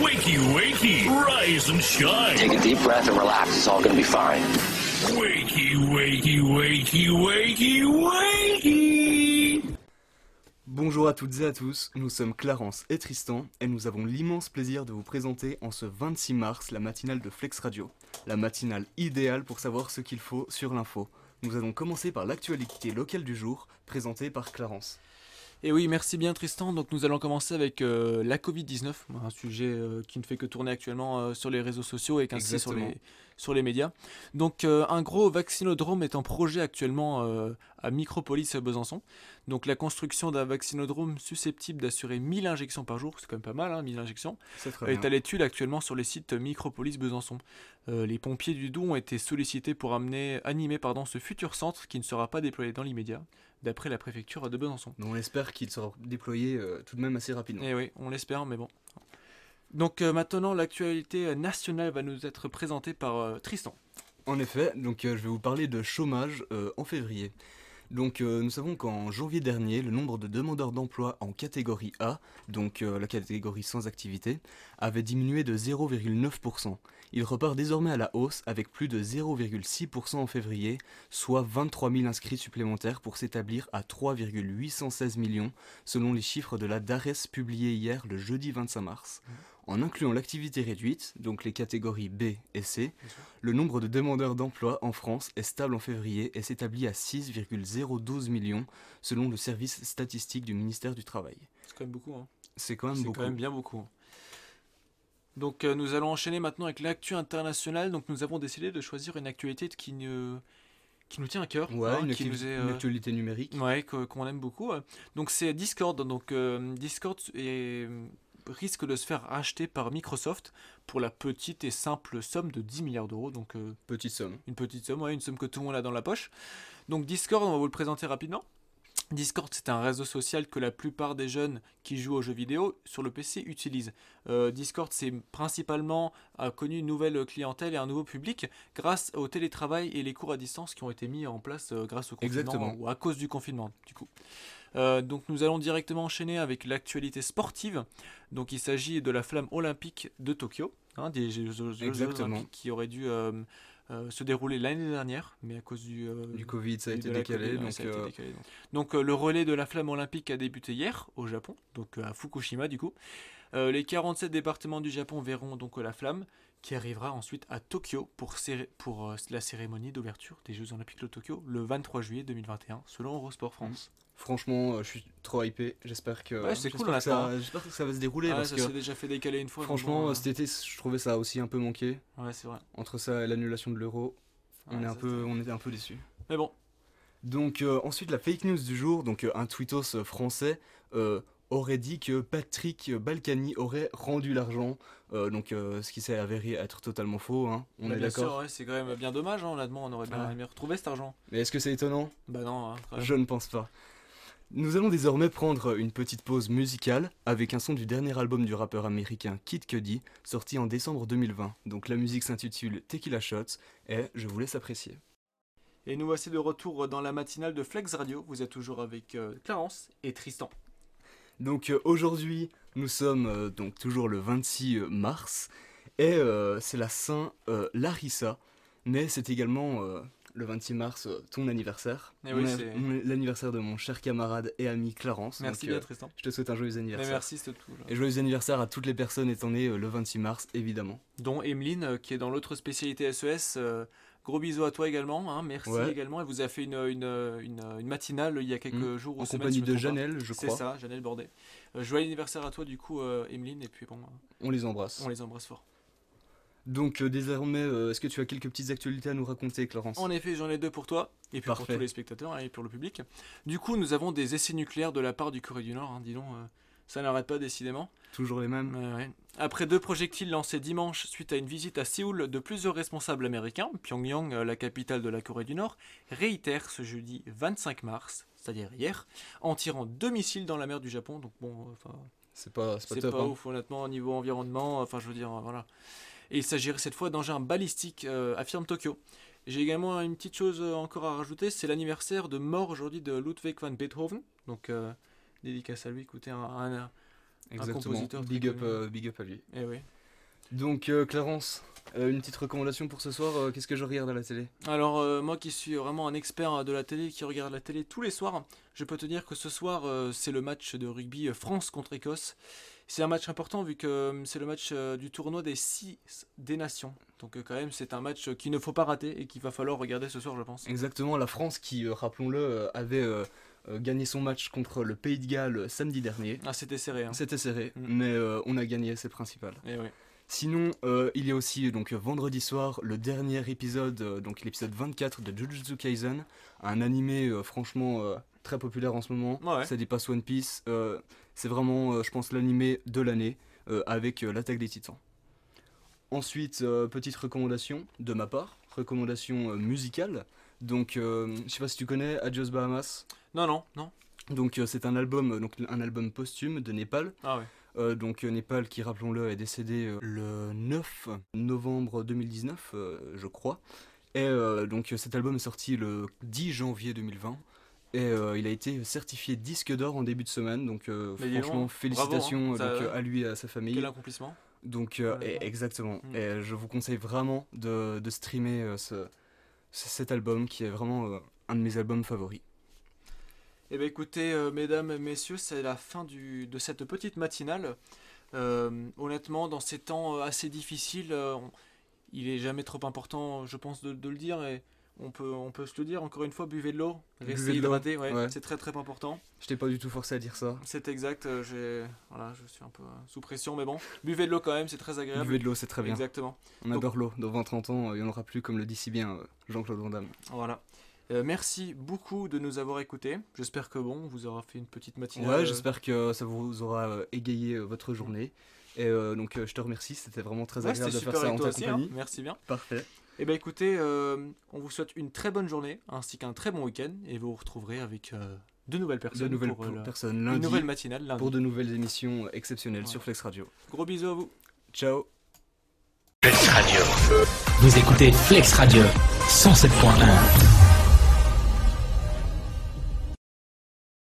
Wakey, wakey, rise and shine. Take a deep breath and relax. It's all gonna be fine. Wakey, wakey, wakey, wakey, wakey. Bonjour à toutes et à tous, nous sommes Clarence et Tristan et nous avons l'immense plaisir de vous présenter en ce 26 mars la matinale de Flex Radio, la matinale idéale pour savoir ce qu'il faut sur l'info. Nous allons commencer par l'actualité locale du jour, présentée par Clarence. Et oui, merci bien Tristan. Donc nous allons commencer avec euh, la Covid-19, un sujet euh, qui ne fait que tourner actuellement euh, sur les réseaux sociaux et qu'ainsi sur les, sur les médias. Donc euh, un gros vaccinodrome est en projet actuellement euh, à Micropolis Besançon. Donc la construction d'un vaccinodrome susceptible d'assurer 1000 injections par jour, c'est quand même pas mal, hein, 1000 injections, très est à l'étude actuellement sur les sites Micropolis Besançon. Euh, les pompiers du Doubs ont été sollicités pour amener, animer pardon, ce futur centre qui ne sera pas déployé dans l'immédiat, d'après la préfecture de Besançon. On espère qu'il sera déployé euh, tout de même assez rapidement. Eh oui, on l'espère, mais bon. Donc euh, maintenant, l'actualité nationale va nous être présentée par euh, Tristan. En effet, donc euh, je vais vous parler de chômage euh, en février. Donc euh, nous savons qu'en janvier dernier, le nombre de demandeurs d'emploi en catégorie A, donc euh, la catégorie sans activité, avait diminué de 0,9%. Il repart désormais à la hausse avec plus de 0,6% en février, soit 23 000 inscrits supplémentaires pour s'établir à 3,816 millions selon les chiffres de la DARES publiés hier le jeudi 25 mars. En incluant l'activité réduite, donc les catégories B et C, le nombre de demandeurs d'emploi en France est stable en février et s'établit à 6,012 millions selon le service statistique du ministère du Travail. C'est quand même beaucoup. Hein. C'est quand même C'est beaucoup. quand même bien beaucoup. hein. Donc euh, nous allons enchaîner maintenant avec l'actu internationale. Donc nous avons décidé de choisir une actualité qui, ne- qui nous tient à cœur. Ouais, hein, une, qui nous est, une euh, actualité numérique. Ouais, qu'on aime beaucoup. ouais. Donc c'est Discord. Donc euh, Discord est- risque de se faire racheter par Microsoft pour la petite et simple somme de 10 milliards d'euros. Donc euh, Petite somme. une petite somme, ouais, une somme que tout le monde a dans la poche. Donc Discord, on va vous le présenter rapidement. Discord, c'est un réseau social que la plupart des jeunes qui jouent aux jeux vidéo sur le PC utilisent. Euh, Discord, c'est principalement a connu une nouvelle clientèle et un nouveau public grâce au télétravail et les cours à distance qui ont été mis en place euh, grâce au confinement Exactement. ou à cause du confinement, du coup. Euh, donc nous allons directement enchaîner avec l'actualité sportive. Donc il s'agit de la flamme olympique de Tokyo, hein, des Jeux, olympiques qui auraient dû euh, euh, se dérouler l'année dernière, mais à cause du, Du Covid, ça a été décalé. Donc, ça a été décalé, donc. Donc, le relais de la flamme olympique a débuté hier au Japon, donc à Fukushima du coup. Les 47 départements du Japon verront donc la flamme qui arrivera ensuite à Tokyo pour, céré- pour euh, la cérémonie d'ouverture des Jeux Olympiques de Tokyo le 23 juillet 2021 selon Eurosport France. Franchement, euh, je suis trop hypé. J'espère que, Ouais, c'est j'espère cool, que on attend, ça, j'espère que ça va se dérouler Ah, parce ça s'est déjà fait décaler une fois. franchement, euh, cet été, je trouvais ça aussi un peu manqué. ouais, c'est vrai. Entre ça et l'annulation de l'euro, on, est un peu, on était un peu déçus. Mais bon, Donc euh, ensuite la fake news du jour, donc euh, un tweetos français euh, aurait dit que Patrick Balkany aurait rendu l'argent, donc ce qui s'est avéré être totalement faux, hein, on bah, est d'accord. ouais, c'est quand même bien dommage, hein, honnêtement, on aurait bien aimé retrouver cet argent. Mais est-ce que c'est étonnant? Bah non, hein. Je ne pense pas. Nous allons désormais prendre une petite pause musicale avec un son du dernier album du rappeur américain Kid Cudi, sorti en décembre 2020. Donc la musique s'intitule Tequila Shots et je vous laisse apprécier. Et nous voici de retour dans la matinale de Flex Radio. Vous êtes toujours avec euh, Clarence et Tristan. Donc euh, aujourd'hui, nous sommes euh, donc toujours le 26 mars et c'est la Saint Larissa, mais c'est également le 26 mars euh, ton anniversaire, Eh oui, c'est- l'anniversaire de mon cher camarade et ami Clarence. Merci Donc, bien euh, Tristan. je te souhaite un joyeux Mais anniversaire. merci, c'est tout. là. Et joyeux anniversaire à toutes les personnes étant nées euh, le 26 mars, évidemment. Dont Emeline, euh, qui est dans l'autre spécialité SES. euh, gros bisous à toi également. hein, merci Ouais. également. Elle vous a fait une, une, une, une matinale il y a quelques Mm. jours. ou En semaines, compagnie de. Janelle, je C'est crois. ça, Janelle Bordet. Euh, joyeux anniversaire à toi du coup, euh, Emeline. Et puis bon, euh, On les embrasse. on les embrasse fort. Donc euh, désormais, euh, est-ce que tu as quelques petites actualités à nous raconter, Clarence? En effet, j'en ai deux pour toi, et puis pour tous les spectateurs et pour le public. Du coup, nous avons des essais nucléaires de la part du Corée du Nord, hein, dis donc, euh, ça n'arrête pas décidément. Toujours les mêmes Ouais. Après deux projectiles lancés dimanche suite à une visite à Séoul de plusieurs responsables américains, Pyongyang, la capitale de la Corée du Nord, réitère ce jeudi 25 mars, c'est-à-dire hier, en tirant deux missiles dans la mer du Japon. Donc bon, enfin, C'est pas, c'est pas top. pas hein. ouf honnêtement au niveau environnement. Enfin, je veux dire, voilà. Et il s'agirait cette fois d'engins balistiques, euh, affirme Tokyo. J'ai également une petite chose euh, encore à rajouter, c'est l'anniversaire de mort aujourd'hui de Ludwig van Beethoven. Donc, euh, dédicace à lui, écoutez, un, un- compositeur Big up, euh, big up à lui. Eh oui. Donc Clarence, une petite recommandation pour ce soir. Qu'est-ce que je regarde à la télé? Alors moi qui suis vraiment un expert de la télé, qui regarde la télé tous les soirs, je peux te dire que ce soir c'est le match de rugby France contre Écosse. C'est un match important vu que euh, c'est le match euh, du tournoi des 6 des nations. Donc euh, quand même c'est un match qu'il ne faut pas rater et qu'il va falloir regarder ce soir je pense. Exactement, la France qui, rappelons-le, avait gagné son match contre le Pays de Galles samedi dernier. Ah c'était serré. Hein. C'était serré, Mm. mais on a gagné, c'est principal. Eh oui. Sinon, euh, il y a aussi donc vendredi soir le dernier épisode, euh, donc l'épisode 24 de Jujutsu Kaisen, un animé euh, franchement très populaire en ce moment. Ouais. Ça dépasse One Piece. c'est vraiment, je pense, l'animé de l'année avec l'attaque des Titans. Ensuite, petite recommandation de ma part, recommandation musicale. Donc, je sais pas si tu connais Adios Bahamas. Non non non. Donc, c'est un album, donc un album posthume de Népal. Ah ouais. Euh, donc euh, Népal qui, rappelons-le, est décédé euh, le 9 novembre 2019, euh, je crois. Et donc cet album est sorti le 10 janvier 2020. Et euh, il a été certifié disque d'or en début de semaine. Donc euh, franchement, félicitations bravo, hein. donc, Ça- euh, à lui et à sa famille. Quel accomplissement. Donc et- exactement. Mm. Et je vous conseille vraiment de, de streamer ce- ce- cet album qui est vraiment un de mes albums favoris. Eh bien écoutez, euh, mesdames, messieurs, c'est la fin du, de cette petite matinale. Euh, honnêtement, dans ces temps euh, assez difficiles, euh, on- il est jamais trop important, je pense, de, de le dire. Et on peut, on peut se le dire, encore une fois, buvez de l'eau, restez hydraté, ouais, ouais. c'est très très important. Je t'ai pas du tout forcé à dire ça. C'est exact, voilà, je suis un peu sous pression, mais bon, buvez de l'eau quand même, c'est très agréable. Buvez de l'eau, c'est très bien. Exactement. On adore l'eau. Dans 20-30 ans, il n'y en aura plus, comme le dit si bien Jean-Claude Van Damme. Voilà. Euh, merci beaucoup de nous avoir écoutés. J'espère que bon, on vous aura fait une petite matinale. Ouais, euh, j'espère que ça vous aura euh, égayé euh, votre journée. Et euh, donc, euh, je te remercie, c'était vraiment très ouais, agréable de super faire ça en ta aussi, hein. compagnie. Merci bien. Parfait. Eh bien écoutez, euh, on vous souhaite une très bonne journée ainsi qu'un très bon week-end et vous retrouverez avec euh, de nouvelles personnes De nouvelles pour, euh, personnes une lundi nouvelle matinale lundi. pour de nouvelles émissions exceptionnelles Ouais. sur Flex Radio. Gros bisous à vous. Ciao Flex Radio. Vous écoutez Flex Radio 107.1.